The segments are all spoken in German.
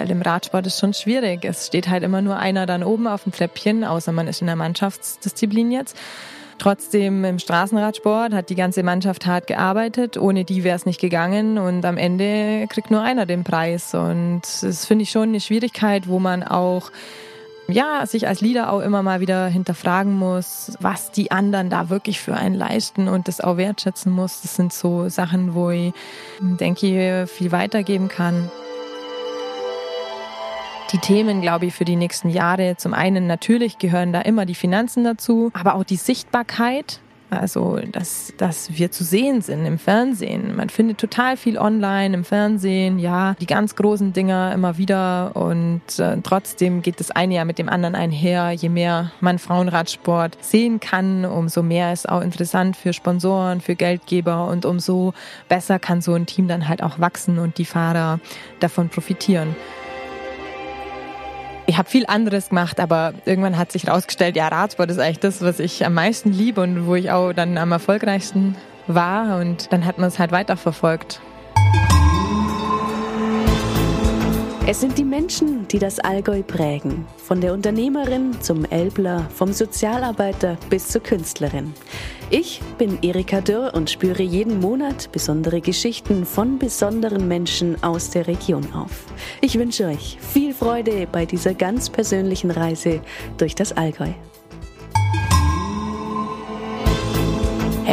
weil im Radsport ist schon schwierig. Es steht halt immer nur einer dann oben auf dem Treppchen, außer man ist in der Mannschaftsdisziplin jetzt. Trotzdem im Straßenradsport hat die ganze Mannschaft hart gearbeitet. Ohne die wäre es nicht gegangen und am Ende kriegt nur einer den Preis. Und das finde ich schon eine Schwierigkeit, wo man auch ja, sich als Leader auch immer mal wieder hinterfragen muss, was die anderen da wirklich für einen leisten und das auch wertschätzen muss. Das sind so Sachen, wo ich denke, viel weitergeben kann. Die Themen, glaube ich, für die nächsten Jahre, zum einen natürlich gehören da immer die Finanzen dazu, aber auch die Sichtbarkeit. Also, dass, dass wir zu sehen sind im Fernsehen. Man findet total viel online im Fernsehen, ja, die ganz großen Dinger immer wieder. Und äh, trotzdem geht das eine ja mit dem anderen einher. Je mehr man Frauenradsport sehen kann, umso mehr ist auch interessant für Sponsoren, für Geldgeber und umso besser kann so ein Team dann halt auch wachsen und die Fahrer davon profitieren ich habe viel anderes gemacht, aber irgendwann hat sich herausgestellt, ja, Radsport ist eigentlich das, was ich am meisten liebe und wo ich auch dann am erfolgreichsten war. Und dann hat man es halt weiterverfolgt. Es sind die Menschen, die das Allgäu prägen. Von der Unternehmerin zum Elbler, vom Sozialarbeiter bis zur Künstlerin. Ich bin Erika Dürr und spüre jeden Monat besondere Geschichten von besonderen Menschen aus der Region auf. Ich wünsche euch viel Freude bei dieser ganz persönlichen Reise durch das Allgäu.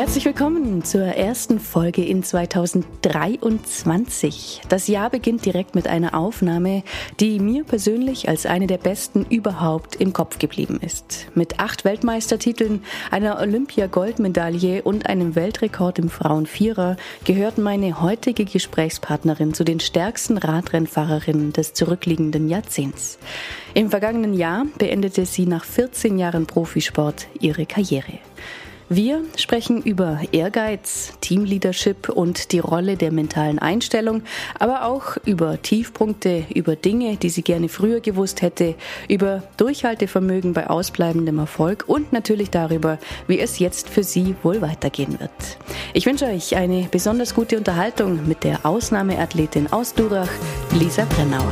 Herzlich willkommen zur ersten Folge in 2023. Das Jahr beginnt direkt mit einer Aufnahme, die mir persönlich als eine der besten überhaupt im Kopf geblieben ist. Mit acht Weltmeistertiteln, einer Olympia-Goldmedaille und einem Weltrekord im Frauenvierer gehört meine heutige Gesprächspartnerin zu den stärksten Radrennfahrerinnen des zurückliegenden Jahrzehnts. Im vergangenen Jahr beendete sie nach 14 Jahren Profisport ihre Karriere. Wir sprechen über Ehrgeiz, Teamleadership und die Rolle der mentalen Einstellung, aber auch über Tiefpunkte, über Dinge, die sie gerne früher gewusst hätte, über Durchhaltevermögen bei ausbleibendem Erfolg und natürlich darüber, wie es jetzt für sie wohl weitergehen wird. Ich wünsche euch eine besonders gute Unterhaltung mit der Ausnahmeathletin aus Durach, Lisa Brennauer.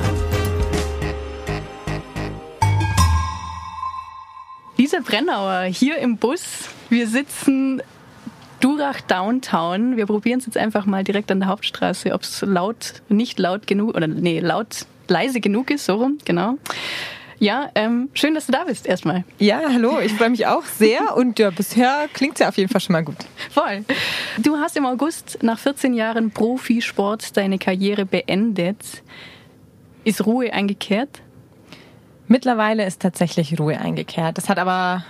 Lisa Brennauer hier im Bus wir sitzen Durach Downtown. Wir probieren es jetzt einfach mal direkt an der Hauptstraße, ob es laut, nicht laut genug oder nee, laut, leise genug ist, so rum, genau. Ja, ähm, schön, dass du da bist erstmal. Ja, hallo, ich freue mich auch sehr und ja, bisher klingt es ja auf jeden Fall schon mal gut. Voll. Du hast im August nach 14 Jahren Profisport deine Karriere beendet. Ist Ruhe eingekehrt? Mittlerweile ist tatsächlich Ruhe eingekehrt. Das hat aber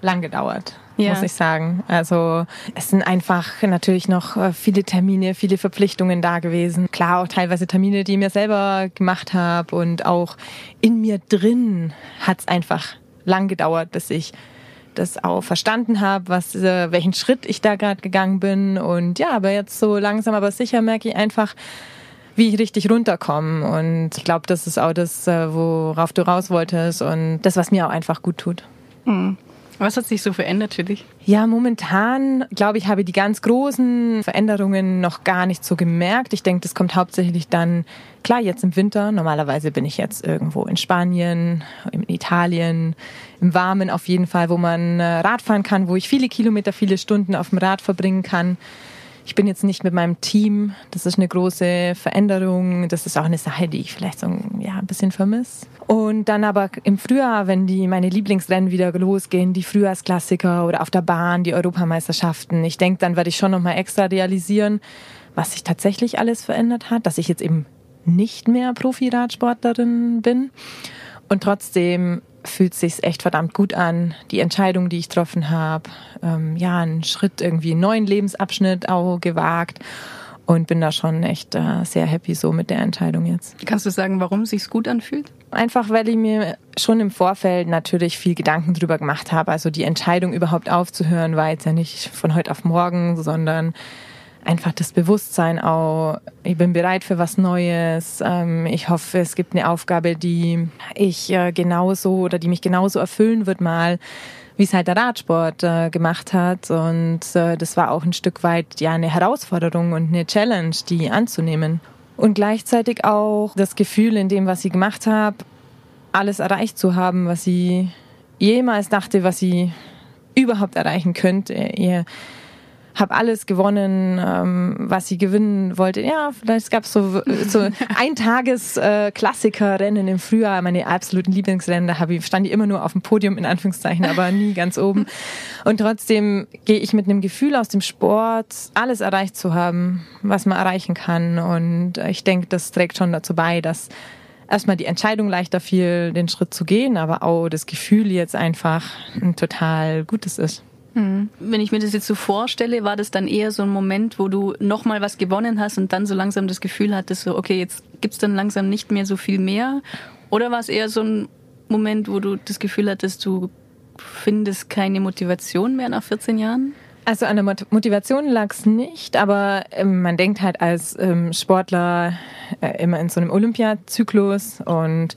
lang gedauert ja. muss ich sagen. Also es sind einfach natürlich noch äh, viele Termine, viele Verpflichtungen da gewesen. Klar, auch teilweise Termine, die ich mir selber gemacht habe und auch in mir drin hat es einfach lang gedauert, bis ich das auch verstanden habe, was äh, welchen Schritt ich da gerade gegangen bin und ja, aber jetzt so langsam aber sicher merke ich einfach, wie ich richtig runterkomme und ich glaube, das ist auch das, äh, worauf du raus wolltest und das, was mir auch einfach gut tut. Mhm. Was hat sich so verändert für dich? Ja, momentan, glaube ich, habe ich die ganz großen Veränderungen noch gar nicht so gemerkt. Ich denke, das kommt hauptsächlich dann, klar, jetzt im Winter. Normalerweise bin ich jetzt irgendwo in Spanien, in Italien, im Warmen auf jeden Fall, wo man äh, Radfahren kann, wo ich viele Kilometer, viele Stunden auf dem Rad verbringen kann. Ich bin jetzt nicht mit meinem Team. Das ist eine große Veränderung. Das ist auch eine Sache, die ich vielleicht so ja, ein bisschen vermisse. Und dann aber im Frühjahr, wenn die meine Lieblingsrennen wieder losgehen, die Frühjahrsklassiker oder auf der Bahn, die Europameisterschaften, ich denke, dann werde ich schon nochmal extra realisieren, was sich tatsächlich alles verändert hat, dass ich jetzt eben nicht mehr Profi-Radsportlerin bin. Und trotzdem fühlt sich echt verdammt gut an. Die Entscheidung, die ich getroffen habe, ähm, ja, einen Schritt irgendwie einen neuen Lebensabschnitt auch gewagt und bin da schon echt äh, sehr happy so mit der Entscheidung jetzt. Kannst du sagen, warum sich's gut anfühlt? Einfach, weil ich mir schon im Vorfeld natürlich viel Gedanken drüber gemacht habe. Also die Entscheidung überhaupt aufzuhören war jetzt ja nicht von heute auf morgen, sondern einfach das Bewusstsein auch, ich bin bereit für was Neues. Ähm, ich hoffe, es gibt eine Aufgabe, die ich äh, genauso oder die mich genauso erfüllen wird mal, wie es halt der Radsport äh, gemacht hat. Und äh, das war auch ein Stück weit ja eine Herausforderung und eine Challenge, die anzunehmen. und gleichzeitig auch das Gefühl in dem, was sie gemacht habe, alles erreicht zu haben, was sie jemals dachte, was sie überhaupt erreichen könnte. Ihr habe alles gewonnen, ähm, was sie gewinnen wollte. Ja, vielleicht gab es so, so ein Tages äh, Klassikerrennen im Frühjahr, meine absoluten Lieblingsrennen, da ich, stand ich immer nur auf dem Podium in Anführungszeichen, aber nie ganz oben. Und trotzdem gehe ich mit einem Gefühl aus dem Sport, alles erreicht zu haben, was man erreichen kann. Und ich denke, das trägt schon dazu bei, dass erstmal die Entscheidung leichter fiel, den Schritt zu gehen, aber auch das Gefühl jetzt einfach ein total gutes ist. Mhm. Wenn ich mir das jetzt so vorstelle, war das dann eher so ein Moment, wo du nochmal was gewonnen hast und dann so langsam das Gefühl hattest, so, okay, jetzt gibt's dann langsam nicht mehr so viel mehr? Oder war es eher so ein Moment, wo du das Gefühl hattest, du findest keine Motivation mehr nach 14 Jahren? Also an der Motivation lag es nicht, aber ähm, man denkt halt als ähm, Sportler äh, immer in so einem Olympiazyklus und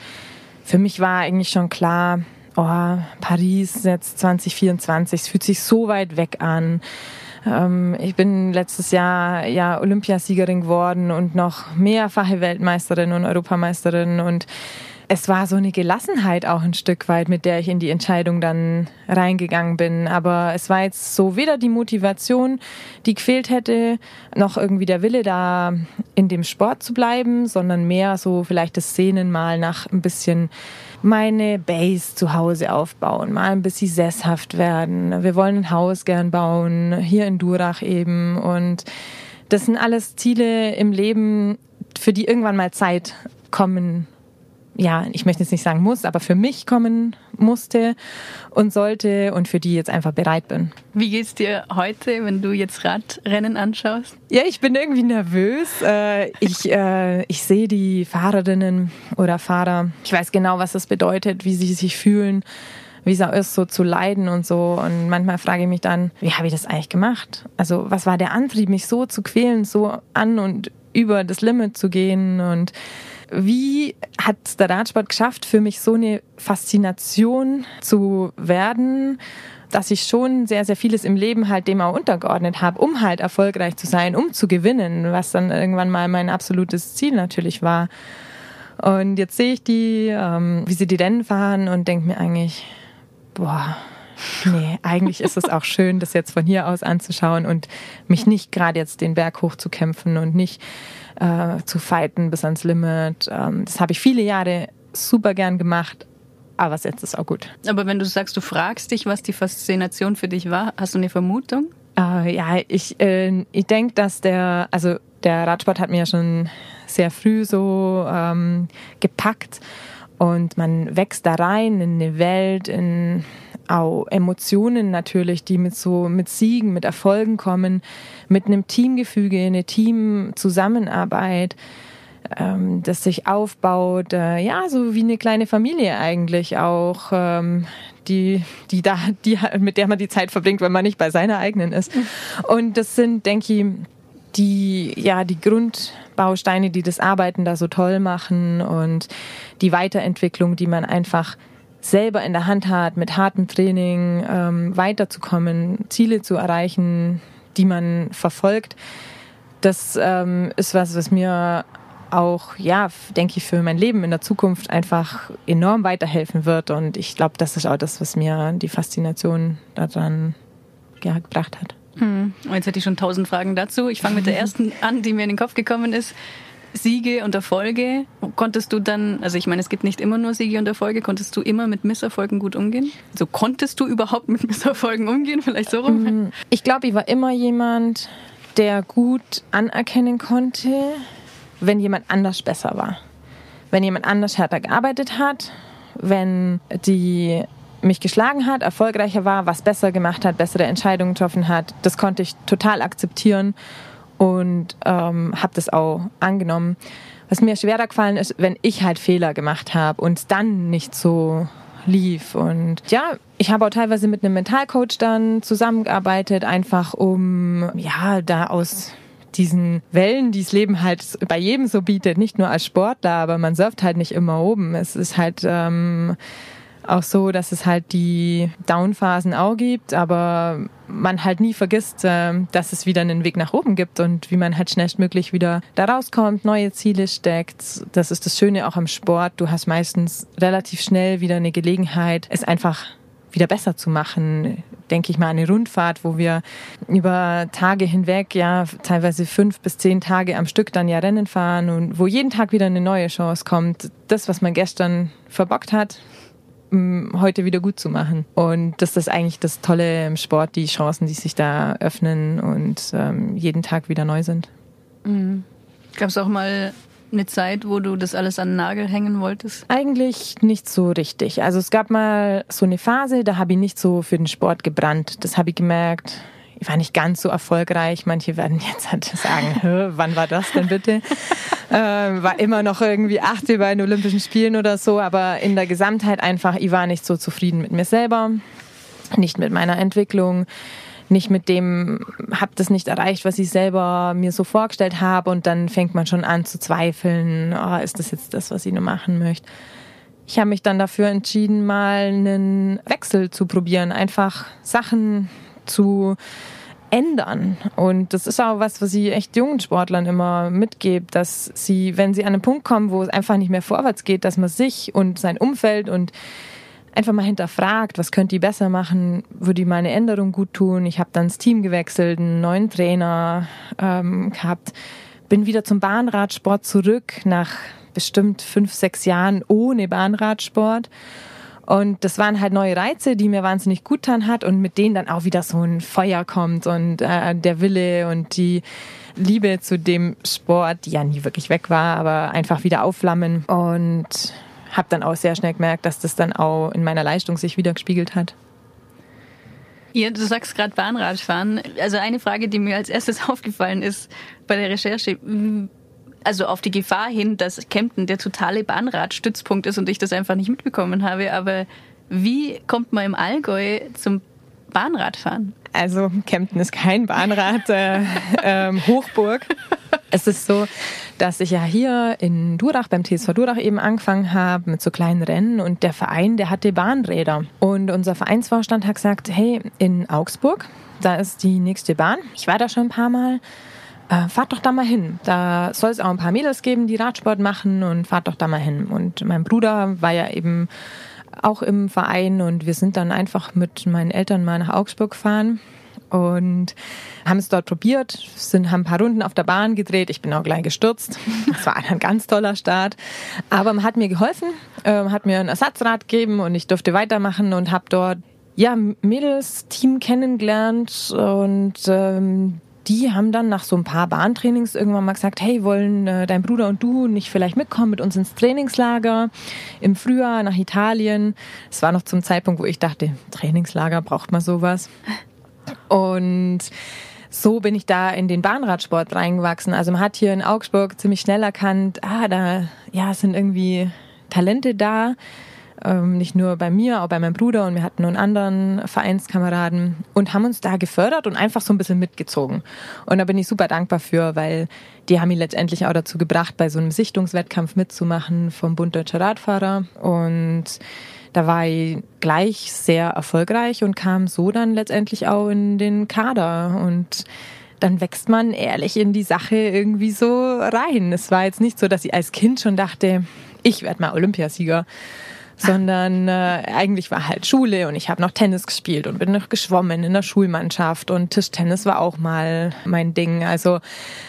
für mich war eigentlich schon klar, oh, Paris jetzt 2024, es fühlt sich so weit weg an. Ähm, ich bin letztes Jahr ja Olympiasiegerin geworden und noch mehrfache Weltmeisterin und Europameisterin und es war so eine Gelassenheit auch ein Stück weit, mit der ich in die Entscheidung dann reingegangen bin. Aber es war jetzt so weder die Motivation, die gefehlt hätte, noch irgendwie der Wille, da in dem Sport zu bleiben, sondern mehr so vielleicht das Sehnen mal nach ein bisschen meine Base zu Hause aufbauen, mal ein bisschen sesshaft werden. Wir wollen ein Haus gern bauen, hier in Durach eben. Und das sind alles Ziele im Leben, für die irgendwann mal Zeit kommen ja, ich möchte jetzt nicht sagen muss, aber für mich kommen musste und sollte und für die jetzt einfach bereit bin. Wie geht's dir heute, wenn du jetzt Radrennen anschaust? Ja, ich bin irgendwie nervös. Äh, ich, äh, ich sehe die Fahrerinnen oder Fahrer. Ich weiß genau, was das bedeutet, wie sie sich fühlen wie es auch ist, so zu leiden und so. Und manchmal frage ich mich dann, wie habe ich das eigentlich gemacht? Also was war der Antrieb, mich so zu quälen, so an und über das Limit zu gehen und wie hat der Radsport geschafft, für mich so eine Faszination zu werden, dass ich schon sehr, sehr vieles im Leben halt dem auch untergeordnet habe, um halt erfolgreich zu sein, um zu gewinnen, was dann irgendwann mal mein absolutes Ziel natürlich war. Und jetzt sehe ich die, ähm, wie sie die Rennen fahren und denke mir eigentlich, boah, nee, eigentlich ist es auch schön, das jetzt von hier aus anzuschauen und mich nicht gerade jetzt den Berg hochzukämpfen und nicht äh, zu fighten bis ans Limit. Ähm, das habe ich viele Jahre super gern gemacht, aber jetzt ist auch gut. Aber wenn du sagst, du fragst dich, was die Faszination für dich war, hast du eine Vermutung? Äh, ja, ich, äh, ich denke, dass der, also der Radsport hat mir ja schon sehr früh so ähm, gepackt und man wächst da rein in eine Welt, in auch Emotionen natürlich, die mit so mit Siegen, mit Erfolgen kommen, mit einem Teamgefüge, eine Teamzusammenarbeit, ähm, das sich aufbaut, äh, ja, so wie eine kleine Familie eigentlich auch, ähm, die, die da, die mit der man die Zeit verbringt, wenn man nicht bei seiner eigenen ist. Und das sind, denke ich, die, ja, die Grundbausteine, die das Arbeiten da so toll machen und die Weiterentwicklung, die man einfach selber in der Hand hat, mit hartem Training ähm, weiterzukommen, Ziele zu erreichen, die man verfolgt. Das ähm, ist was, was mir auch, ja, denke ich, für mein Leben in der Zukunft einfach enorm weiterhelfen wird. Und ich glaube, das ist auch das, was mir die Faszination daran ja, gebracht hat. Hm. Jetzt hätte ich schon tausend Fragen dazu. Ich fange mit der ersten an, die mir in den Kopf gekommen ist. Siege und Erfolge. Konntest du dann, also ich meine, es gibt nicht immer nur Siege und Erfolge, konntest du immer mit Misserfolgen gut umgehen? Also konntest du überhaupt mit Misserfolgen umgehen? Vielleicht so rum? Mm, ich glaube, ich war immer jemand, der gut anerkennen konnte, wenn jemand anders besser war. Wenn jemand anders härter gearbeitet hat, wenn die mich geschlagen hat, erfolgreicher war, was besser gemacht hat, bessere Entscheidungen getroffen hat, das konnte ich total akzeptieren und ähm, habe das auch angenommen. Was mir schwerer gefallen ist, wenn ich halt Fehler gemacht habe und dann nicht so lief. Und ja, ich habe auch teilweise mit einem Mentalcoach dann zusammengearbeitet, einfach um ja da aus diesen Wellen, die das Leben halt bei jedem so bietet, nicht nur als Sportler, aber man surft halt nicht immer oben. Es ist halt ähm, auch so, dass es halt die Downphasen auch gibt, aber man halt nie vergisst, äh, dass es wieder einen Weg nach oben gibt und wie man halt schnellstmöglich wieder da rauskommt, neue Ziele steckt. Das ist das Schöne auch am Sport. Du hast meistens relativ schnell wieder eine Gelegenheit, es einfach wieder besser zu machen. Denke ich mal an eine Rundfahrt, wo wir über Tage hinweg, ja, teilweise fünf bis zehn Tage am Stück dann ja Rennen fahren und wo jeden Tag wieder eine neue Chance kommt. Das, was man gestern verbockt hat, heute wieder gut zu machen. Und das ist eigentlich das Tolle im Sport, die Chancen, die sich da öffnen und ähm, jeden Tag wieder neu sind. Mhm. Gab es auch mal eine Zeit, wo du das alles an den Nagel hängen wolltest? Eigentlich nicht so richtig. Also es gab mal so eine Phase, da habe ich nicht so für den Sport gebrannt. Das habe ich gemerkt war nicht ganz so erfolgreich. Manche werden jetzt halt sagen, wann war das denn bitte? ähm, war immer noch irgendwie achte bei den Olympischen Spielen oder so, aber in der Gesamtheit einfach, ich war nicht so zufrieden mit mir selber, nicht mit meiner Entwicklung nicht mit dem, habe das nicht erreicht, was ich selber mir so vorgestellt habe und dann fängt man schon an zu zweifeln, oh, ist das jetzt das, was ich nur machen möchte. Ich habe mich dann dafür entschieden, mal einen Wechsel zu probieren, einfach Sachen zu ändern. Und das ist auch was, was ich echt jungen Sportlern immer mitgebe, dass sie, wenn sie an einen Punkt kommen, wo es einfach nicht mehr vorwärts geht, dass man sich und sein Umfeld und einfach mal hinterfragt, was könnt ihr besser machen, würde ich mal eine Änderung gut tun. Ich habe dann das Team gewechselt, einen neuen Trainer ähm, gehabt, bin wieder zum Bahnradsport zurück nach bestimmt fünf, sechs Jahren ohne Bahnradsport und das waren halt neue Reize, die mir wahnsinnig gut getan hat und mit denen dann auch wieder so ein Feuer kommt und äh, der Wille und die Liebe zu dem Sport, die ja nie wirklich weg war, aber einfach wieder aufflammen und habe dann auch sehr schnell gemerkt, dass das dann auch in meiner Leistung sich wieder gespiegelt hat. Ja, du sagst gerade Bahnradfahren. Also eine Frage, die mir als erstes aufgefallen ist bei der Recherche, also auf die Gefahr hin, dass Kempten der totale Bahnradstützpunkt ist und ich das einfach nicht mitbekommen habe. Aber wie kommt man im Allgäu zum Bahnradfahren? Also Kempten ist kein Bahnrad äh, ähm, Hochburg. es ist so, dass ich ja hier in Durach beim TSV Durach eben angefangen habe mit so kleinen Rennen und der Verein, der hatte Bahnräder und unser Vereinsvorstand hat gesagt, hey, in Augsburg, da ist die nächste Bahn. Ich war da schon ein paar Mal äh, fahrt doch da mal hin. Da soll es auch ein paar Mädels geben, die Radsport machen und fahrt doch da mal hin. Und mein Bruder war ja eben auch im Verein und wir sind dann einfach mit meinen Eltern mal nach Augsburg gefahren und haben es dort probiert, sind, haben ein paar Runden auf der Bahn gedreht. Ich bin auch gleich gestürzt. Das war ein ganz toller Start. Aber man hat mir geholfen, äh, hat mir ein Ersatzrad gegeben und ich durfte weitermachen und habe dort ja Mädels-Team kennengelernt und ähm, die haben dann nach so ein paar Bahntrainings irgendwann mal gesagt, hey, wollen äh, dein Bruder und du nicht vielleicht mitkommen mit uns ins Trainingslager im Frühjahr nach Italien? Es war noch zum Zeitpunkt, wo ich dachte, Trainingslager braucht man sowas. Und so bin ich da in den Bahnradsport reingewachsen. Also man hat hier in Augsburg ziemlich schnell erkannt, ah, da ja, sind irgendwie Talente da ähm, nicht nur bei mir, auch bei meinem Bruder und wir hatten einen anderen Vereinskameraden und haben uns da gefördert und einfach so ein bisschen mitgezogen. Und da bin ich super dankbar für, weil die haben mich letztendlich auch dazu gebracht, bei so einem Sichtungswettkampf mitzumachen vom Bund Deutscher Radfahrer und da war ich gleich sehr erfolgreich und kam so dann letztendlich auch in den Kader und dann wächst man ehrlich in die Sache irgendwie so rein. Es war jetzt nicht so, dass ich als Kind schon dachte, ich werde mal Olympiasieger, sondern äh, eigentlich war halt Schule und ich habe noch Tennis gespielt und bin noch geschwommen in der Schulmannschaft und Tischtennis war auch mal mein Ding. Also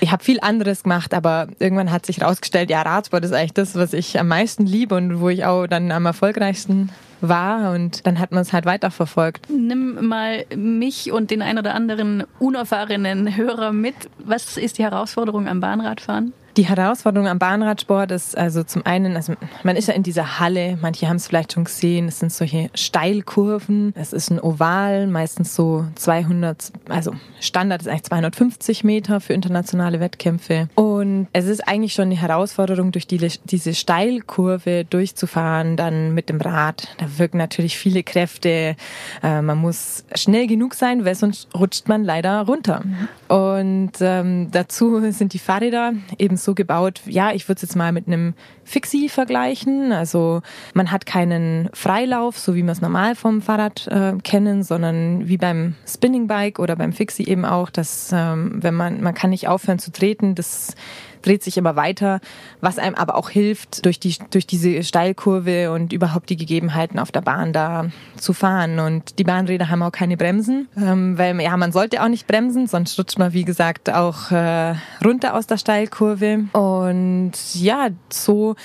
ich habe viel anderes gemacht, aber irgendwann hat sich rausgestellt, ja, Radsport ist eigentlich das, was ich am meisten liebe und wo ich auch dann am erfolgreichsten war und dann hat man es halt weiterverfolgt. Nimm mal mich und den ein oder anderen unerfahrenen Hörer mit. Was ist die Herausforderung am Bahnradfahren? Die Herausforderung am Bahnradsport ist also zum einen, also man ist ja in dieser Halle, manche haben es vielleicht schon gesehen, es sind solche Steilkurven, es ist ein Oval, meistens so 200, also Standard ist eigentlich 250 Meter für internationale Wettkämpfe und es ist eigentlich schon eine Herausforderung, durch die, diese Steilkurve durchzufahren, dann mit dem Rad. Da wirken natürlich viele Kräfte, äh, man muss schnell genug sein, weil sonst rutscht man leider runter. Und ähm, dazu sind die Fahrräder eben so gebaut, ja, ich würde es jetzt mal mit einem Fixie vergleichen. Also man hat keinen Freilauf, so wie wir es normal vom Fahrrad äh, kennen, sondern wie beim Spinning Bike oder beim Fixie eben auch, dass ähm, wenn man, man kann nicht aufhören zu treten, das dreht sich immer weiter, was einem aber auch hilft, durch, die, durch diese Steilkurve und überhaupt die Gegebenheiten auf der Bahn da zu fahren. Und die Bahnräder haben auch keine Bremsen, ähm, weil ja, man sollte auch nicht bremsen, sonst rutscht man, wie gesagt, auch äh, runter aus der Steilkurve. Und ja, so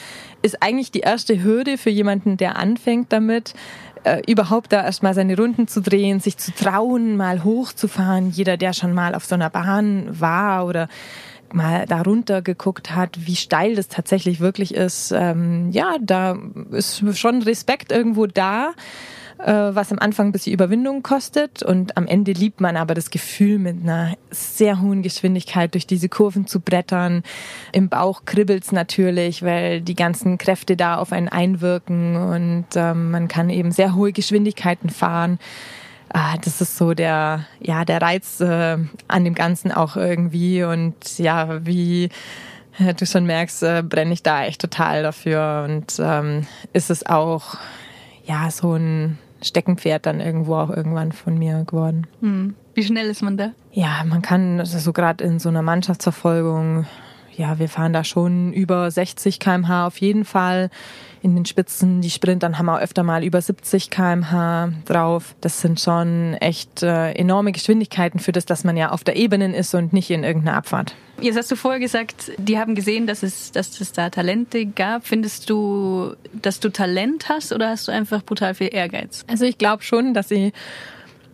ist eigentlich die erste Hürde für jemanden, der anfängt damit, äh, überhaupt da erstmal seine Runden zu drehen, sich zu trauen, mal hochzufahren. Jeder, der schon mal auf so einer Bahn war oder mal darunter geguckt hat, wie steil das tatsächlich wirklich ist, ähm, ja, da ist schon Respekt irgendwo da, äh, was am Anfang ein bisschen Überwindung kostet und am Ende liebt man aber das Gefühl, mit einer sehr hohen Geschwindigkeit durch diese Kurven zu brettern. Im Bauch kribbelt's natürlich, weil die ganzen Kräfte da auf einen einwirken und ähm, man kann eben sehr hohe Geschwindigkeiten fahren ah, das ist so der, ja, der Reiz äh, an dem Ganzen auch irgendwie und ja, wie äh, du schon merkst, äh, brenne ich da echt total dafür und ähm, ist es auch, ja, so ein Steckenpferd dann irgendwo auch irgendwann von mir geworden. Hm. Wie schnell ist man da? Ja, man kann, also so gerade in so einer Mannschaftsverfolgung, ja, wir fahren da schon über 60 kmh auf jeden Fall in den Spitzen. Die Sprintern haben wir öfter mal über 70 kmh drauf. Das sind schon echt äh, enorme Geschwindigkeiten für das, dass man ja auf der Ebene ist und nicht in irgendeiner Abfahrt. Jetzt hast du vorher gesagt, die haben gesehen, dass es, dass es da Talente gab. Findest du, dass du Talent hast oder hast du einfach brutal viel Ehrgeiz? Also ich glaube schon, dass ich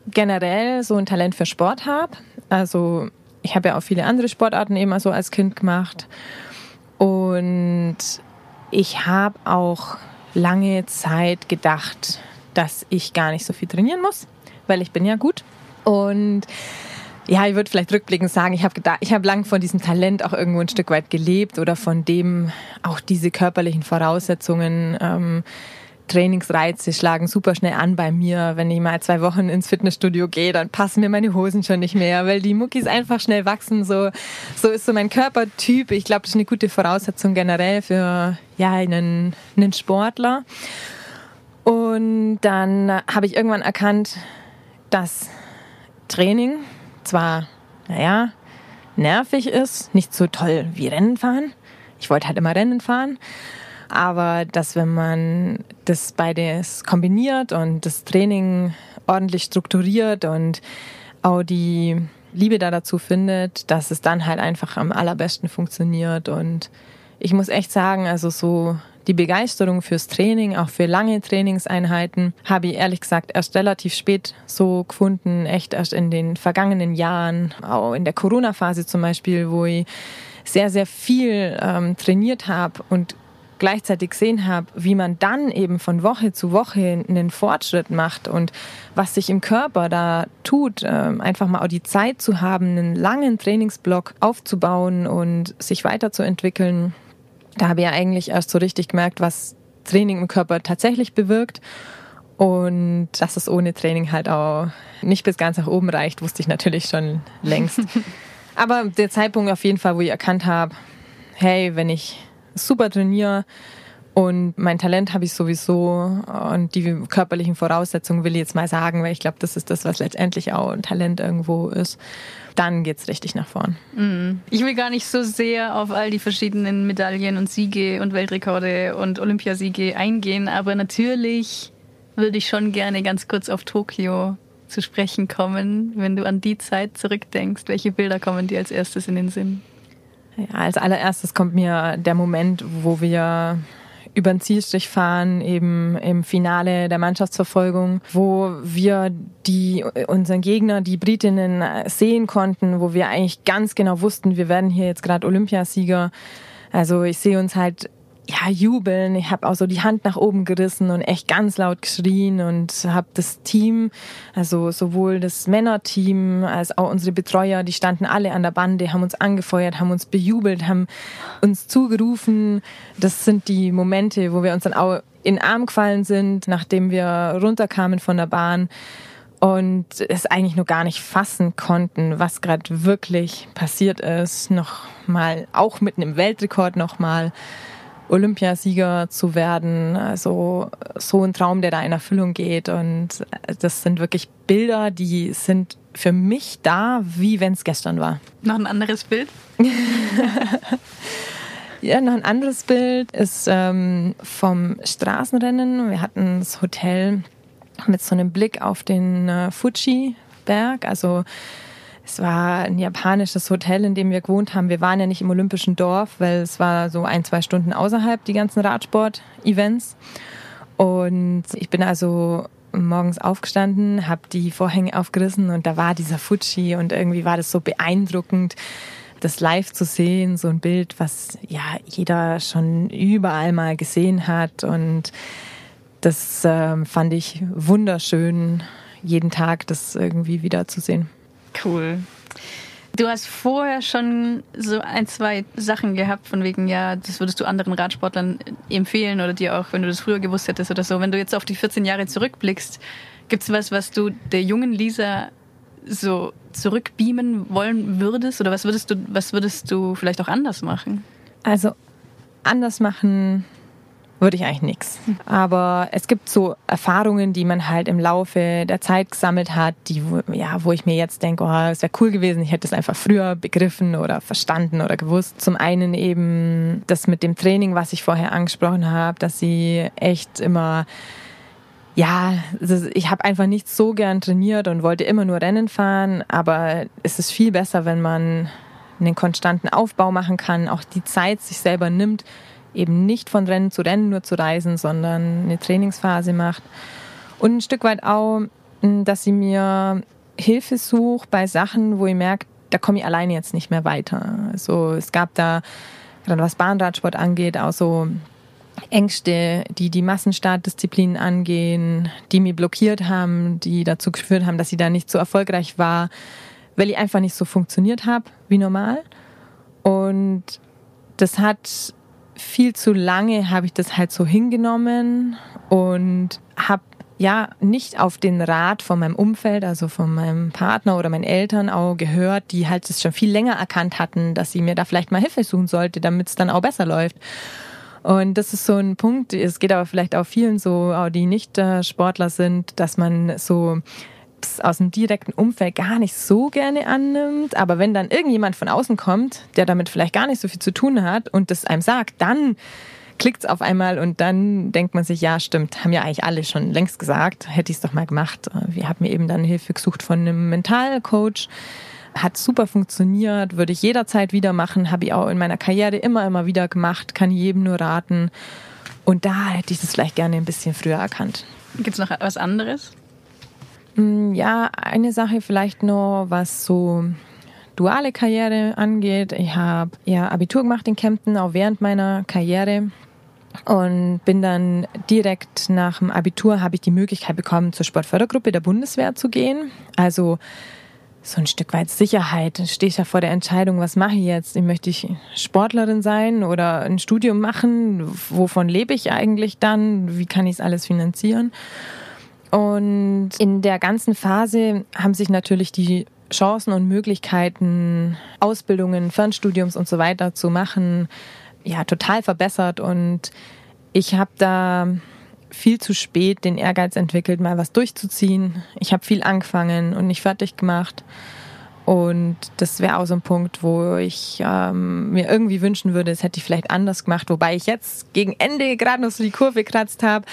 generell so ein Talent für Sport habe. Also ich habe ja auch viele andere Sportarten eben so als Kind gemacht. Und ich habe auch lange Zeit gedacht, dass ich gar nicht so viel trainieren muss, weil ich bin ja gut. Und ja, ich würde vielleicht rückblickend sagen, ich habe ich habe lang von diesem Talent auch irgendwo ein Stück weit gelebt oder von dem auch diese körperlichen Voraussetzungen. Ähm, Trainingsreize schlagen super schnell an bei mir. Wenn ich mal zwei Wochen ins Fitnessstudio gehe, dann passen mir meine Hosen schon nicht mehr, weil die Muckis einfach schnell wachsen. So, so ist so mein Körpertyp. Ich glaube, das ist eine gute Voraussetzung generell für ja, einen, einen Sportler. Und dann habe ich irgendwann erkannt, dass Training zwar, naja, nervig ist, nicht so toll wie Rennen fahren. Ich wollte halt immer Rennen fahren aber dass wenn man das beides kombiniert und das Training ordentlich strukturiert und auch die Liebe da dazu findet, dass es dann halt einfach am allerbesten funktioniert. Und ich muss echt sagen, also so die Begeisterung fürs Training, auch für lange Trainingseinheiten, habe ich ehrlich gesagt erst relativ spät so gefunden, echt erst in den vergangenen Jahren, auch in der Corona-Phase zum Beispiel, wo ich sehr, sehr viel ähm, trainiert habe und gleichzeitig gesehen habe, wie man dann eben von Woche zu Woche einen Fortschritt macht und was sich im Körper da tut, ähm, einfach mal auch die Zeit zu haben, einen langen Trainingsblock aufzubauen und sich weiterzuentwickeln, da habe ich ja eigentlich erst so richtig gemerkt, was Training im Körper tatsächlich bewirkt. Und dass es ohne Training halt auch nicht bis ganz nach oben reicht, wusste ich natürlich schon längst. Aber der Zeitpunkt auf jeden Fall, wo ich erkannt habe, hey, wenn ich super trainiere und mein Talent habe ich sowieso und die körperlichen Voraussetzungen will ich jetzt mal sagen, weil ich glaube, das ist das, was letztendlich auch ein Talent irgendwo ist. Dann geht's richtig nach vorn. Mhm. Ich will gar nicht so sehr auf all die verschiedenen Medaillen und Siege und Weltrekorde und Olympiasiege eingehen, aber natürlich würde ich schon gerne ganz kurz auf Tokio zu sprechen kommen, wenn du an die Zeit zurückdenkst. Welche Bilder kommen dir als erstes in den Sinn? Ja, als allererstes kommt mir der Moment, wo wir über den Zielstrich fahren, eben im Finale der Mannschaftsverfolgung, wo wir die, unseren Gegner, die Britinnen, sehen konnten, wo wir eigentlich ganz genau wussten, wir werden hier jetzt gerade Olympiasieger. Also ich sehe uns halt ja, jubeln. Ich habe auch so die Hand nach oben gerissen und echt ganz laut geschrien und habe das Team, also sowohl das Männerteam als auch unsere Betreuer, die standen alle an der Bande, haben uns angefeuert, haben uns bejubelt, haben uns zugerufen. Das sind die Momente, wo wir uns dann auch in den Arm gefallen sind, nachdem wir runterkamen von der Bahn und es eigentlich nur gar nicht fassen konnten, was gerade wirklich passiert ist. Noch mal, auch mit einem Weltrekord noch mal Olympiasieger zu werden. Also so ein Traum, der da in Erfüllung geht. Und das sind wirklich Bilder, die sind für mich da, wie wenn es gestern war. Noch ein anderes Bild? ja, noch ein anderes Bild ist ähm, vom Straßenrennen. Wir hatten das Hotel mit so einem Blick auf den äh, Fuji-Berg. Also es war ein japanisches Hotel, in dem wir gewohnt haben. Wir waren ja nicht im Olympischen Dorf, weil es war so ein, zwei Stunden außerhalb, die ganzen Radsport-Events. Und ich bin also morgens aufgestanden, habe die Vorhänge aufgerissen und da war dieser Fuji und irgendwie war das so beeindruckend, das live zu sehen, so ein Bild, was ja jeder schon überall mal gesehen hat und das äh, fand ich wunderschön, jeden Tag das irgendwie wieder zu sehen. Cool. Du hast vorher schon so ein, zwei Sachen gehabt, von wegen, ja, das würdest du anderen Radsportlern empfehlen oder dir auch, wenn du das früher gewusst hättest oder so. Wenn du jetzt auf die 14 Jahre zurückblickst, gibt es was, was du der jungen Lisa so zurückbeamen wollen würdest? Oder was würdest du, was würdest du vielleicht auch anders machen? Also anders machen würde ich eigentlich nichts. Aber es gibt so Erfahrungen, die man halt im Laufe der Zeit gesammelt hat, die, ja, wo ich mir jetzt denke, oh, es wäre cool gewesen, ich hätte es einfach früher begriffen oder verstanden oder gewusst. Zum einen eben das mit dem Training, was ich vorher angesprochen habe, dass sie echt immer ja, ich habe einfach nicht so gern trainiert und wollte immer nur Rennen fahren, aber es ist viel besser, wenn man einen konstanten Aufbau machen kann, auch die Zeit sich selber nimmt, eben nicht von Rennen zu Rennen nur zu reisen, sondern eine Trainingsphase macht. Und ein Stück weit auch, dass sie mir Hilfe sucht bei Sachen, wo ich merke, da komme ich alleine jetzt nicht mehr weiter. Also es gab da, gerade was Bahnradsport angeht, auch so Ängste, die die Massenstartdisziplinen angehen, die mir blockiert haben, die dazu geführt haben, dass ich da nicht so erfolgreich war, weil ich einfach nicht so funktioniert habe wie normal. Und das hat viel zu lange habe ich das halt so hingenommen und habe ja nicht auf den Rat von meinem Umfeld, also von meinem Partner oder meinen Eltern auch gehört, die halt es schon viel länger erkannt hatten, dass sie mir da vielleicht mal Hilfe suchen sollte, damit es dann auch besser läuft. Und das ist so ein Punkt, es geht aber vielleicht auch vielen so, auch die nicht Sportler sind, dass man so Tipps aus dem direkten Umfeld gar nicht so gerne annimmt. Aber wenn dann irgendjemand von außen kommt, der damit vielleicht gar nicht so viel zu tun hat und das einem sagt, dann klickt es auf einmal und dann denkt man sich, ja, stimmt, haben ja eigentlich alle schon längst gesagt, hätte ich es doch mal gemacht. Wir haben mir eben dann Hilfe gesucht von einem Mentalcoach. Hat super funktioniert, würde ich jederzeit wieder machen, habe ich auch in meiner Karriere immer, immer wieder gemacht, kann jedem nur raten. Und da hätte ich das vielleicht gerne ein bisschen früher erkannt. Gibt es noch was anderes? Mm, ja, eine Sache vielleicht noch, was so duale Karriere angeht. Ich habe ja Abitur gemacht in Kempten, auch während meiner Karriere. Und bin dann direkt nach dem Abitur habe ich die Möglichkeit bekommen, zur Sportfördergruppe der Bundeswehr zu gehen. Also so ein Stück weit Sicherheit. Dann stehe ich ja vor der Entscheidung, was mache ich jetzt? Möchte ich Sportlerin sein oder ein Studium machen? Wovon lebe ich eigentlich dann? Wie kann ich es alles finanzieren? Und in der ganzen Phase haben sich natürlich die Chancen und Möglichkeiten, Ausbildungen, Fernstudiums und so weiter zu machen, ja, total verbessert. Und ich habe da viel zu spät den Ehrgeiz entwickelt, mal was durchzuziehen. Ich habe viel angefangen und nicht fertig gemacht. Und das wäre auch so ein Punkt, wo ich ähm, mir irgendwie wünschen würde, das hätte ich vielleicht anders gemacht, wobei ich jetzt gegen Ende gerade noch so die Kurve gekratzt habe.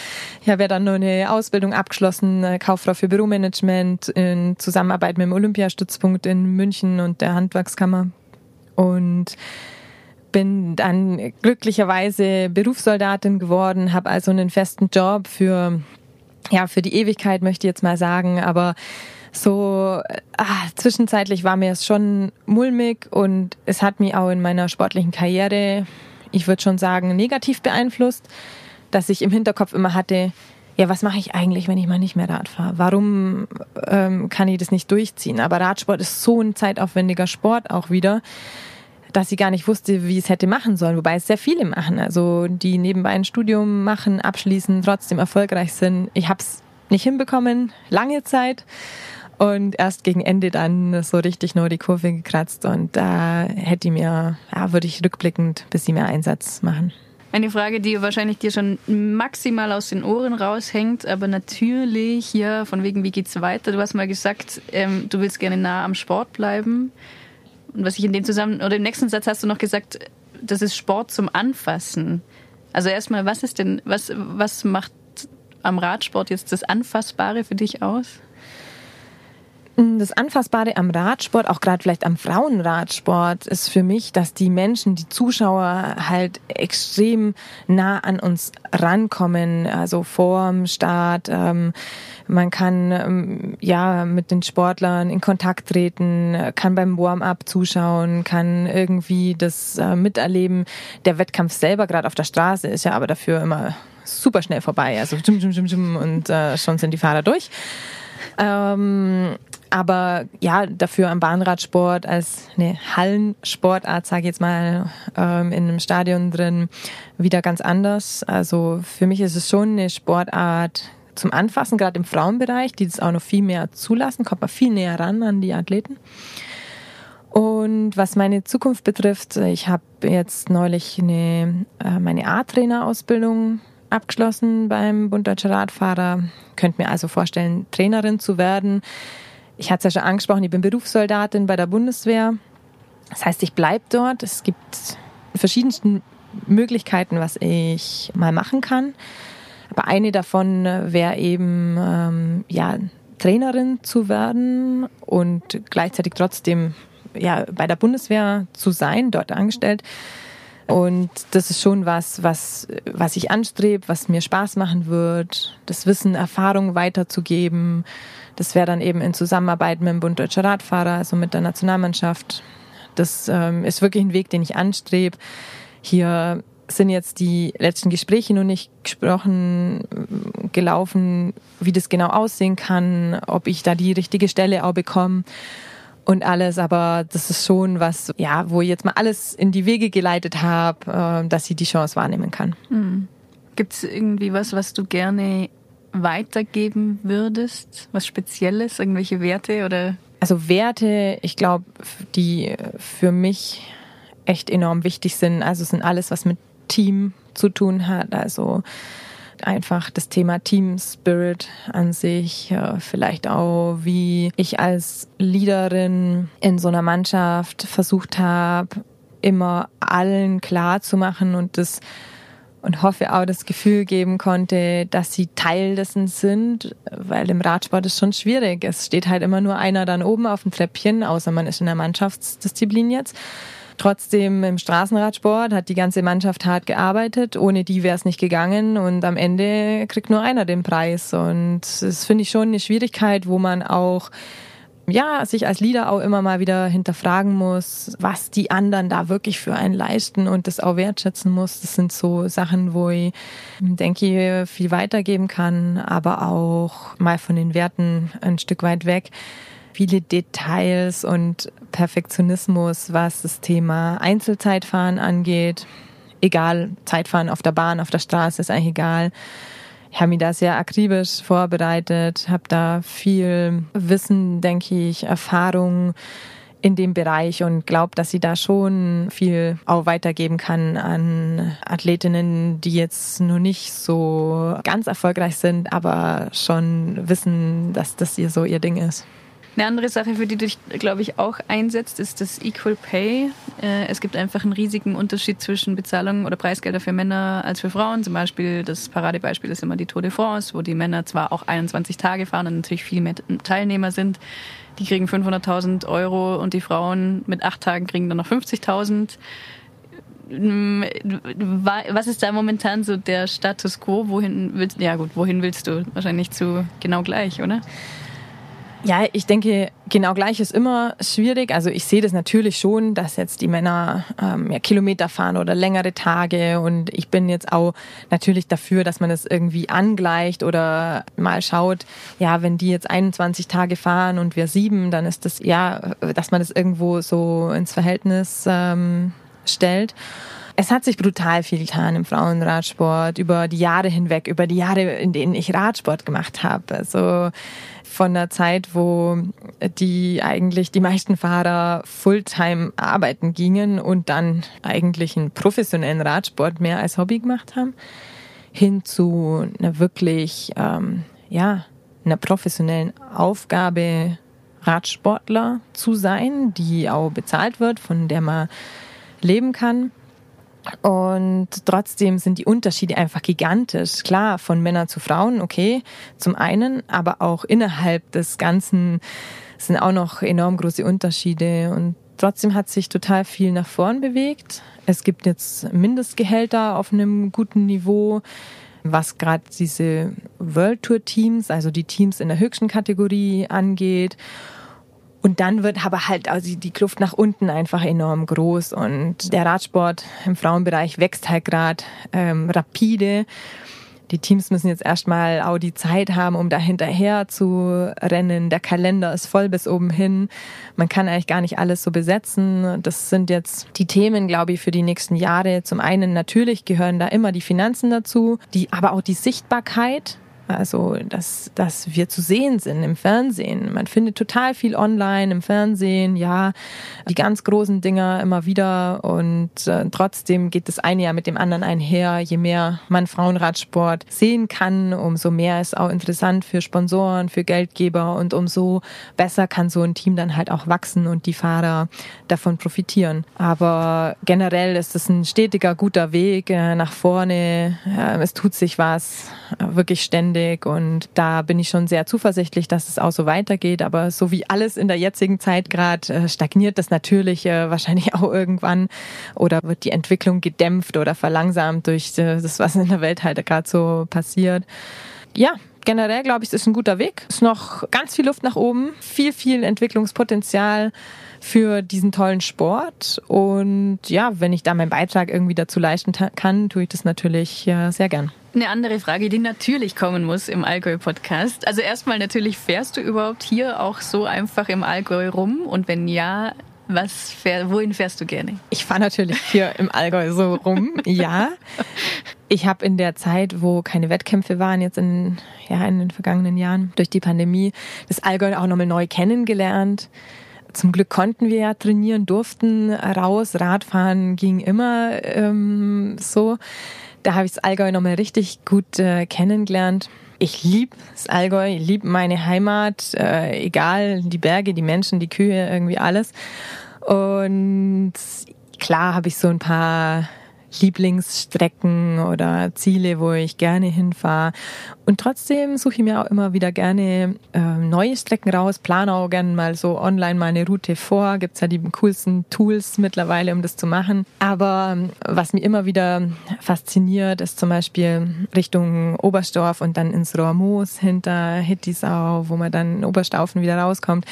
Ich habe ja dann nur eine Ausbildung abgeschlossen, Kauffrau für Büromanagement in Zusammenarbeit mit dem Olympiastützpunkt in München und der Handwerkskammer. Und bin dann glücklicherweise Berufssoldatin geworden, habe also einen festen Job für ja für die Ewigkeit möchte ich jetzt mal sagen, aber so ah, zwischenzeitlich war mir es schon mulmig und es hat mich auch in meiner sportlichen Karriere, ich würde schon sagen, negativ beeinflusst, dass ich im Hinterkopf immer hatte, ja, was mache ich eigentlich, wenn ich mal nicht mehr Rad fahre? Warum ähm, kann ich das nicht durchziehen? Aber Radsport ist so ein zeitaufwendiger Sport auch wieder, dass ich gar nicht wusste, wie ich es hätte machen sollen. Wobei es sehr viele machen. Also die nebenbei ein Studium machen, abschließen, trotzdem erfolgreich sind. Ich habe es nicht hinbekommen, lange Zeit. Und erst gegen Ende dann so richtig nur die Kurve gekratzt und da hätte ich mir, ja, würde ich rückblickend ein bisschen mehr Einsatz machen. Eine Frage, die wahrscheinlich dir schon maximal aus den Ohren raushängt, aber natürlich, ja, von wegen, wie geht's weiter? Du hast mal gesagt, ähm, du willst gerne nah am Sport bleiben. Und was ich in dem Zusammenhang, oder im nächsten Satz hast du noch gesagt, das ist Sport zum Anfassen. Also erstmal, was ist denn, was, was macht am Radsport jetzt das Anfassbare für dich aus? Das Anfassbare am Radsport, auch gerade vielleicht am Frauenradsport, ist für mich, dass die Menschen, die Zuschauer halt extrem nah an uns rankommen, also vorm Start. Ähm, man kann ähm, ja mit den Sportlern in Kontakt treten, kann beim Warm-up zuschauen, kann irgendwie das äh, miterleben. Der Wettkampf selber, gerade auf der Straße, ist ja aber dafür immer super schnell vorbei. Also und äh, schon sind die Fahrer durch. Ähm, aber ja, dafür am Bahnradsport als eine Hallensportart, sage ich jetzt mal, ähm, in einem Stadion drin, wieder ganz anders. Also für mich ist es schon eine Sportart zum Anfassen, gerade im Frauenbereich, die das auch noch viel mehr zulassen, kommt man viel näher ran an die Athleten. Und was meine Zukunft betrifft, ich habe jetzt neulich eine, äh, meine A-Trainer-Ausbildung abgeschlossen beim Bund Deutscher Radfahrer. Könnte mir also vorstellen, Trainerin zu werden. Ich hatte es ja schon angesprochen, ich bin Berufssoldatin bei der Bundeswehr. Das heißt, ich bleibe dort. Es gibt verschiedenste Möglichkeiten, was ich mal machen kann. Aber eine davon wäre eben, ähm, ja, Trainerin zu werden und gleichzeitig trotzdem ja, bei der Bundeswehr zu sein, dort angestellt. Und das ist schon was, was, was ich anstrebe, was mir Spaß machen wird, das Wissen, Erfahrung weiterzugeben. Das wäre dann eben in Zusammenarbeit mit dem Bund Deutscher Radfahrer, also mit der Nationalmannschaft. Das ähm, ist wirklich ein Weg, den ich anstrebe. Hier sind jetzt die letzten Gespräche noch nicht gesprochen, gelaufen, wie das genau aussehen kann, ob ich da die richtige Stelle auch bekomme und alles, aber das ist schon was, ja, wo ich jetzt mal alles in die Wege geleitet habe, äh, dass sie die Chance wahrnehmen kann. Mhm. Gibt es irgendwie was, was du gerne weitergeben würdest? Was Spezielles, irgendwelche Werte oder? Also Werte, ich glaube, die für mich echt enorm wichtig sind. Also sind alles, was mit Team zu tun hat. Also einfach das Thema Team Spirit an sich, vielleicht auch, wie ich als Leaderin in so einer Mannschaft versucht habe, immer allen klar zu machen und das und hoffe auch das Gefühl geben konnte, dass sie Teil dessen sind, weil im Radsport ist schon schwierig. Es steht halt immer nur einer dann oben auf dem Treppchen, außer man ist in der Mannschaftsdisziplin jetzt. Trotzdem im Straßenradsport hat die ganze Mannschaft hart gearbeitet. Ohne die wäre es nicht gegangen und am Ende kriegt nur einer den Preis. Und das finde ich schon eine Schwierigkeit, wo man auch ja, sich als Leader auch immer mal wieder hinterfragen muss, was die anderen da wirklich für einen leisten und das auch wertschätzen muss. Das sind so Sachen, wo ich denke, viel weitergeben kann, aber auch mal von den Werten ein Stück weit weg viele Details und Perfektionismus, was das Thema Einzelzeitfahren angeht. Egal, Zeitfahren auf der Bahn, auf der Straße ist eigentlich egal. Ich habe mich da sehr akribisch vorbereitet, habe da viel Wissen, denke ich, Erfahrung in dem Bereich und glaube, dass sie da schon viel auch weitergeben kann an Athletinnen, die jetzt nur nicht so ganz erfolgreich sind, aber schon wissen, dass das ihr so ihr Ding ist. Eine andere Sache, für die du dich, glaube ich, auch einsetzt, ist das Equal Pay. Äh, es gibt einfach einen riesigen Unterschied zwischen Bezahlung oder Preisgelder für Männer als für Frauen. Zum Beispiel, das Paradebeispiel ist immer die Tour de France, wo die Männer zwar auch 21 Tage fahren und natürlich viel mehr Teilnehmer sind. Die kriegen 500.000 Euro und die Frauen mit acht Tagen kriegen dann noch 50.000 was ist da momentan so der Status quo? Wohin willst ja gut, wohin willst du? Wahrscheinlich zu genau gleich, oder? Ja, ich denke, genau gleich ist immer schwierig. Also ich sehe das natürlich schon, dass jetzt die Männer ähm, mehr Kilometer fahren oder längere Tage. Und ich bin jetzt auch natürlich dafür, dass man das irgendwie angleicht oder mal schaut, ja, wenn die jetzt 21 Tage fahren und wir sieben, dann ist das, ja, dass man das irgendwo so ins Verhältnis ähm, stellt. es hat sich brutal viel getan im Frauenradsport über die Jahre hinweg, über die Jahre, in denen ich Radsport gemacht habe. Also von der Zeit, wo die eigentlich die meisten Fahrer Fulltime arbeiten gingen und dann eigentlich einen professionellen Radsport mehr als Hobby gemacht haben, hin zu einer wirklich, ähm, ja, einer professionellen Aufgabe, Radsportler zu sein, die auch bezahlt wird, von der man leben kann. Und trotzdem sind die Unterschiede einfach gigantisch. Klar, von Männern zu Frauen, okay, zum einen, aber auch innerhalb des Ganzen sind auch noch enorm große Unterschiede. Und trotzdem hat sich total viel nach vorn bewegt. Es gibt jetzt Mindestgehälter auf einem guten Niveau, was gerade diese World Tour Teams, also die Teams in der höchsten Kategorie angeht. Und dann wird aber halt also die Kluft nach unten einfach enorm groß und der Radsport im Frauenbereich wächst halt gerade ähm, rapide. Die Teams müssen jetzt erstmal auch die Zeit haben, um da hinterher zu rennen. Der Kalender ist voll bis oben hin. Man kann eigentlich gar nicht alles so besetzen. Das sind jetzt die Themen, glaube ich, für die nächsten Jahre. Zum einen natürlich gehören da immer die Finanzen dazu, die, aber auch die Sichtbarkeit also, dass, dass wir zu sehen sind im Fernsehen. Man findet total viel online im Fernsehen, ja, die ganz großen Dinger immer wieder. Und äh, trotzdem geht das eine ja mit dem anderen einher. Je mehr man Frauenradsport sehen kann, umso mehr ist auch interessant für Sponsoren, für Geldgeber und umso besser kann so ein Team dann halt auch wachsen und die Fahrer davon profitieren. Aber generell ist es ein stetiger, guter Weg äh, nach vorne. Es tut sich was, äh, wirklich ständig ständig und da bin ich schon sehr zuversichtlich, dass es auch so weitergeht. Aber so wie alles in der jetzigen Zeit gerade äh, stagniert das natürlich äh, wahrscheinlich auch irgendwann oder wird die Entwicklung gedämpft oder verlangsamt durch äh, das, was in der Welt halt gerade so passiert. Ja, generell glaube ich, es ist ein guter Weg. Es ist noch ganz viel Luft nach oben, viel, viel Entwicklungspotenzial für diesen tollen Sport. Und ja, wenn ich da meinen Beitrag irgendwie dazu leisten kann, tue ich das natürlich ja, sehr gern. Eine andere Frage, die natürlich kommen muss im Allgäu-Podcast. Also erstmal natürlich, fährst du überhaupt hier auch so einfach im Allgäu rum? Und wenn ja, was fähr, wohin fährst du gerne? Ich fahre natürlich hier im Allgäu so rum, ja. Ich habe in der Zeit, wo keine Wettkämpfe waren, jetzt in, ja, in den vergangenen Jahren durch die Pandemie, das Allgäu auch nochmal neu kennengelernt. Zum Glück konnten wir ja trainieren, durften raus, Radfahren ging immer ähm, so. Da habe ich das Allgäu nochmal richtig gut äh, kennengelernt. Ich liebe das Allgäu, ich liebe meine Heimat, äh, egal die Berge, die Menschen, die Kühe, irgendwie alles. Und klar habe ich so ein paar Lieblingsstrecken oder Ziele, wo ich gerne hinfahre. Und trotzdem suche ich mir auch immer wieder gerne äh, neue Strecken raus, plane auch gerne mal so online meine Route vor. Gibt's ja die coolsten Tools mittlerweile, um das zu machen. Aber ähm, was mich immer wieder fasziniert, ist zum Beispiel Richtung Oberstdorf und dann ins Rohrmoos hinter Hittisau, wo man dann in Oberstaufen wieder rauskommt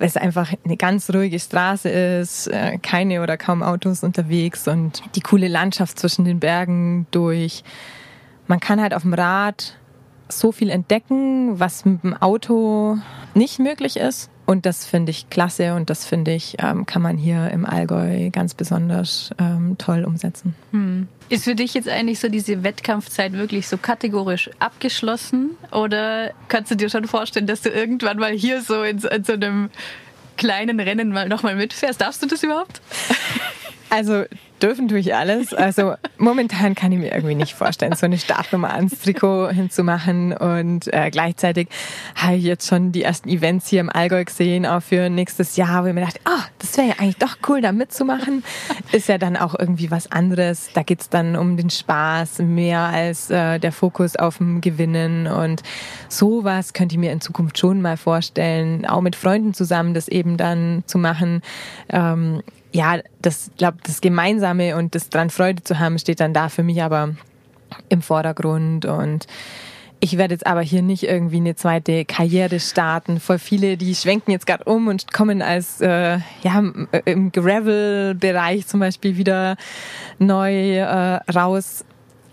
weil es einfach eine ganz ruhige Straße ist, äh, keine oder kaum Autos unterwegs und die coole Landschaft zwischen den Bergen durch. Man kann halt auf dem Rad so viel entdecken, was mit dem Auto nicht möglich ist. Und das finde ich klasse und das finde ich, ähm, kann man hier im Allgäu ganz besonders ähm, toll umsetzen. Hm. Ist für dich jetzt eigentlich so diese Wettkampfzeit wirklich so kategorisch abgeschlossen? Oder kannst du dir schon vorstellen, dass du irgendwann mal hier so in, in so einem kleinen Rennen mal nochmal mitfährst? Darfst du das überhaupt? Also dürfen tue ich alles. Also momentan kann ich mir irgendwie nicht vorstellen, so eine Startnummer ans Trikot hinzumachen. Und äh, gleichzeitig habe ich jetzt schon die ersten Events hier im Allgäu gesehen, auch für nächstes Jahr, wo ich mir dachte, ah, oh, das wäre ja eigentlich doch cool, da mitzumachen. Ist ja dann auch irgendwie was anderes. Da geht's dann um den Spaß mehr als äh, der Fokus auf dem Gewinnen. Und sowas könnte ich mir in Zukunft schon mal vorstellen, auch mit Freunden zusammen das eben dann zu machen. Ähm, ja, das glaube das Gemeinsame und das dran Freude zu haben, steht dann da für mich aber im Vordergrund und ich werde jetzt aber hier nicht irgendwie eine zweite Karriere starten. Voll viele, die schwenken jetzt gerade um und kommen als äh, ja im Gravel-Bereich zum Beispiel wieder neu äh, raus.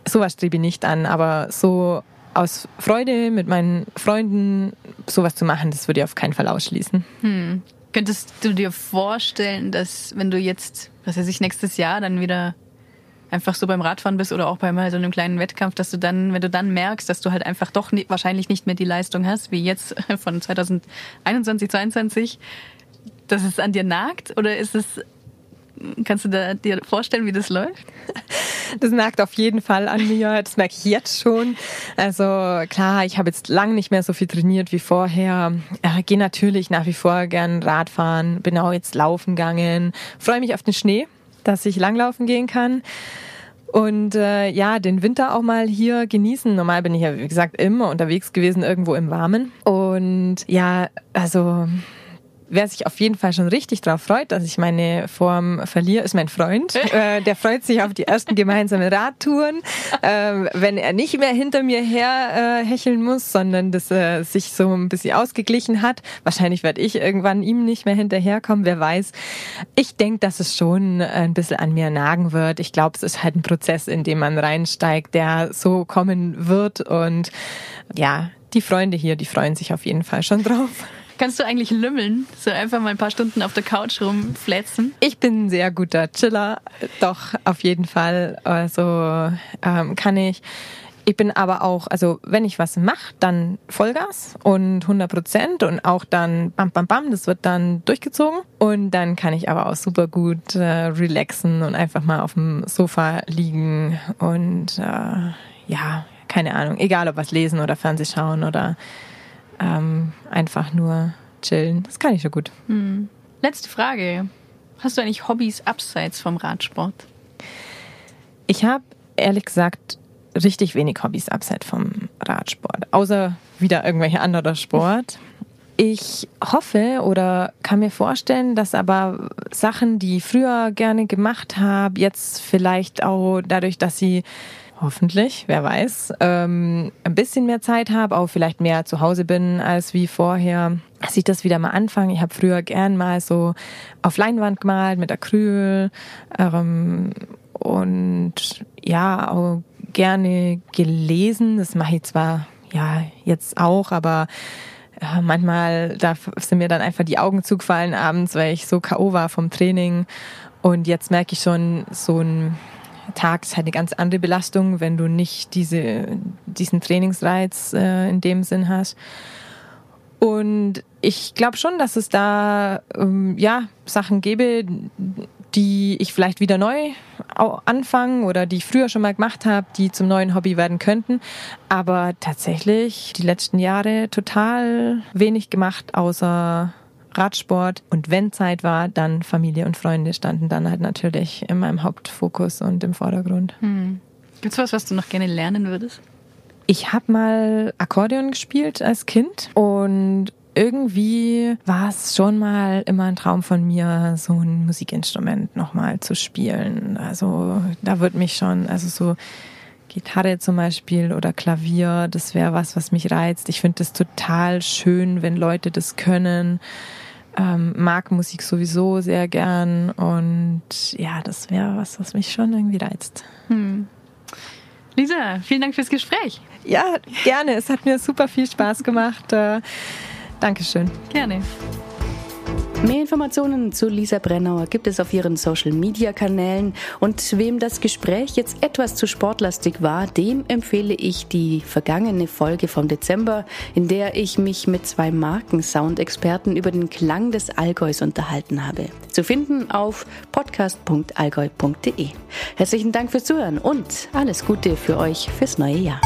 Sowas strebe ich nicht an, aber so aus Freude mit meinen Freunden sowas zu machen, das würde ich auf keinen Fall ausschließen. Hm. Könntest du dir vorstellen, dass wenn du jetzt, was weiß ich, nächstes Jahr dann wieder einfach so beim Radfahren bist oder auch bei mal so einem kleinen Wettkampf, dass du dann, wenn du dann merkst, dass du halt einfach doch nie, wahrscheinlich nicht mehr die Leistung hast, wie jetzt von 2021, 2022, dass es an dir nagt? Oder ist es Kannst du dir vorstellen, wie das läuft? Das nagt auf jeden Fall an mir. Das merke ich jetzt schon. Also klar, ich habe jetzt lang nicht mehr so viel trainiert wie vorher. Ich gehe natürlich nach wie vor gern Radfahren, bin auch jetzt laufen gegangen. Freue mich auf den Schnee, dass ich langlaufen gehen kann. Und äh, ja, den Winter auch mal hier genießen. Normal bin ich ja, wie gesagt, immer unterwegs gewesen, irgendwo im Warmen. Und ja, also wer sich auf jeden Fall schon richtig drauf freut, dass ich meine Form verliere, ist mein Freund. Äh, der freut sich auf die ersten gemeinsamen Radtouren, äh, wenn er nicht mehr hinter mir her äh, hecheln muss, sondern das äh, sich so ein bisschen ausgeglichen hat. Wahrscheinlich werde ich irgendwann ihm nicht mehr hinterherkommen, wer weiß. Ich denke, dass es schon ein bisschen an mir nagen wird. Ich glaube, es ist halt ein Prozess, in dem man reinsteigt, der so kommen wird und ja, die Freunde hier, die freuen sich auf jeden Fall schon drauf. Kannst du eigentlich lümmeln? So einfach mal ein paar Stunden auf der Couch rumflätzen? Ich bin ein sehr guter Chiller, doch auf jeden Fall. Also ähm, kann ich. Ich bin aber auch, also wenn ich was mache, dann Vollgas und 100 Prozent und auch dann bam, bam, bam, das wird dann durchgezogen. Und dann kann ich aber auch super gut äh, relaxen und einfach mal auf dem Sofa liegen und äh, ja, keine Ahnung, egal ob was lesen oder Fernseh schauen oder ähm, einfach nur chillen. Das kann ich schon gut. Hm. Letzte Frage. Hast du eigentlich Hobbys abseits vom Radsport? Ich habe ehrlich gesagt richtig wenig Hobbys abseits vom Radsport, außer wieder irgendwelche anderer Sport. Ich hoffe oder kann mir vorstellen, dass aber Sachen, die ich früher gerne gemacht habe, jetzt vielleicht auch dadurch, dass sie hoffentlich, wer weiß, ähm, ein bisschen mehr Zeit habe, auch vielleicht mehr zu Hause bin als wie vorher, dass ich das wieder mal anfange. Ich habe früher gern mal so auf Leinwand gemalt mit Acryl ähm, und ja, auch gerne gelesen. Das mache ich zwar ja jetzt auch, aber ja, manchmal da sind mir dann einfach die Augen zugefallen abends, weil ich so K.O. war vom Training. Und jetzt merke ich schon so ein Tag ist halt eine ganz andere Belastung, wenn du nicht diese, diesen Trainingsreiz äh, in dem Sinn hast. Und ich glaube schon, dass es da ähm, ja Sachen gäbe, die ich vielleicht wieder neu anfangen oder die ich früher schon mal gemacht habe, die zum neuen Hobby werden könnten. Aber tatsächlich die letzten Jahre total wenig gemacht, außer Radsport und wenn Zeit war, dann Familie und Freunde standen dann halt natürlich in meinem Hauptfokus und im Vordergrund. Hm. Gibt es was, was du noch gerne lernen würdest? Ich habe mal Akkordeon gespielt als Kind und irgendwie war es schon mal immer ein Traum von mir, so ein Musikinstrument nochmal zu spielen. Also da würde mich schon, also so Gitarre zum Beispiel oder Klavier, das wäre was, was mich reizt. Ich finde das total schön, wenn Leute das können ähm, mag Musik sowieso sehr gern und ja, das wäre was, was mich schon irgendwie reizt. Hm. Lisa, vielen Dank fürs Gespräch. Ja, gerne. Es hat mir super viel Spaß gemacht. Äh, Dankeschön. Gerne. Mehr Informationen zu Lisa Brennauer gibt es auf ihren Social-Media-Kanälen. Und wem das Gespräch jetzt etwas zu sportlastig war, dem empfehle ich die vergangene Folge vom Dezember, in der ich mich mit zwei Markensound-Experten über den Klang des Allgäus unterhalten habe. Zu finden auf podcast.allgäu.de. Herzlichen Dank fürs Zuhören und alles Gute für euch fürs neue Jahr.